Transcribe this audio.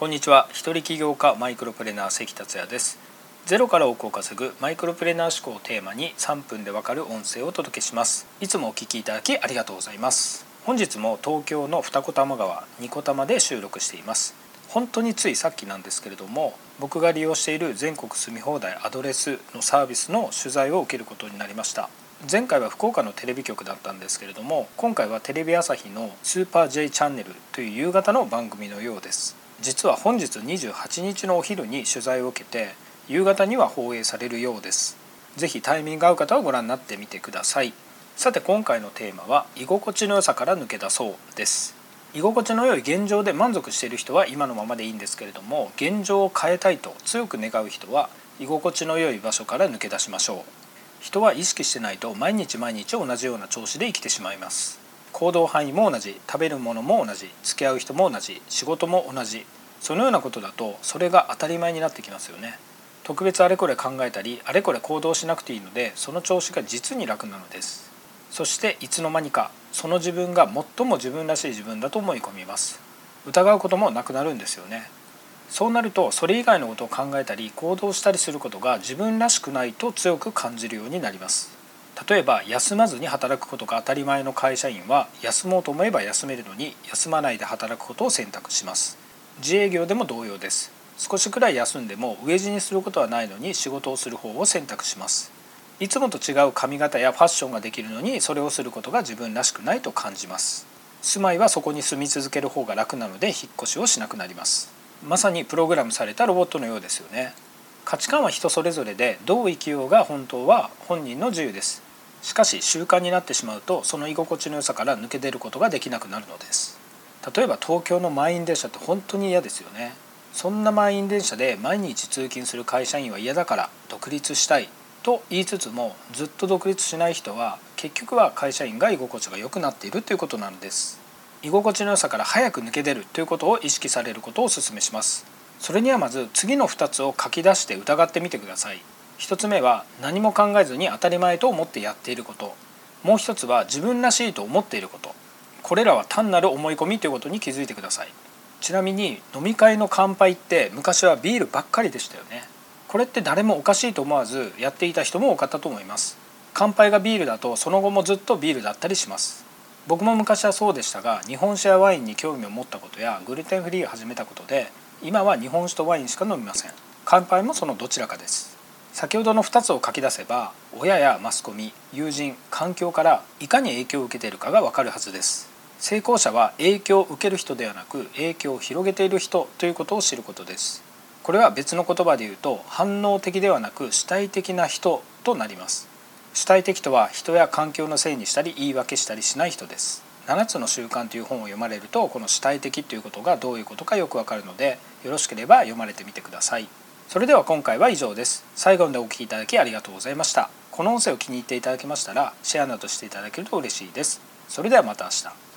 こんにちは。一人起業家マイクロプレーナー関達也です。ゼロから億を稼ぐマイクロプレーナー思考をテーマに3分でわかる音声をお届けします。いつもお聞きいただきありがとうございます。本日も東京の二子玉川二子玉で収録しています。本当についさっきなんですけれども僕が利用している全国住み放題アドレスのサービスの取材を受けることになりました。前回は福岡のテレビ局だったんですけれども今回はテレビ朝日の「スーパー J チャンネル」という夕方の番組のようです。実は本日28日のお昼に取材を受けて夕方には放映されるようです。ぜひタイミング合う方はご覧になってみてください。さて今回のテーマは居心地の良さから抜け出そうです。居心地の良い現状で満足している人は今のままでいいんですけれども現状を変えたいと強く願う人は居心地の良い場所から抜け出しましょう。人は意識してないと毎日毎日同じような調子で生きてしまいます。行動範囲も同じ。食べるものも同じ。付き合う人も同じ。仕事も同じ。そのようなことだとそれが当たり前になってきますよね。特別あれこれ考えたりあれこれ行動しなくていいのでその調子が実に楽なのです。そしていつの間にかその自分が最も自分らしい自分だと思い込みます。疑うこともなくなるんですよね。そうなるとそれ以外のことを考えたり行動したりすることが自分らしくないと強く感じるようになります。例えば休まずに働くことが当たり前の会社員は休もうと思えば休めるのに休まないで働くことを選択します。自営業でも同様です。少しくらい休んでも飢え死にすることはないのに仕事をする方を選択します。いつもと違う髪型やファッションができるのにそれをすることが自分らしくないと感じます。住まいはそこに住み続ける方が楽なので引っ越しをしなくなります。まさにプログラムされたロボットのようですよね。価値観は人それぞれでどう生きようが本当は本人の自由です。しかし習慣になってしまうとその居心地の良さから抜け出ることができなくなるのです。例えば東京の満員電車って本当に嫌ですよね。そんな満員電車で毎日通勤する会社員は嫌だから独立したいと言いつつもずっと独立しない人は結局は会社員が居心地が良くなっているということなんです。居心地の良さから早く抜け出るということを意識されることをお勧めします。それにはまず次の2つを書き出して疑ってみてください。1つ目は何も考えずに当たり前と思ってやっていること。もう一つは自分らしいと思っていること。これらは単なる思い込みということに気づいてください。ちなみに飲み会の乾杯って昔はビールばっかりでしたよね。これって誰もおかしいと思わずやっていた人も多かったと思います。乾杯がビールだとその後もずっとビールだったりします。僕も昔はそうでしたが日本酒やワインに興味を持ったことやグルテンフリーを始めたことで今は日本酒とワインしか飲みません。乾杯もそのどちらかです。先ほどの2つを書き出せば親やマスコミ友人環境からいかに影響を受けているかがわかるはずです。成功者は影響を受ける人ではなく影響を広げている人ということを知ることです。これは別の言葉で言うと反応的ではなく主体的な人となります。主体的とは人や環境のせいにしたり言い訳したりしない人です。7つの習慣という本を読まれるとこの主体的ということがどういうことかよくわかるのでよろしければ読まれてみてください。それでは今回は以上です。最後までお聴きいただきありがとうございました。この音声を気に入っていただけましたらシェアなどしていただけると嬉しいです。それではまた明日。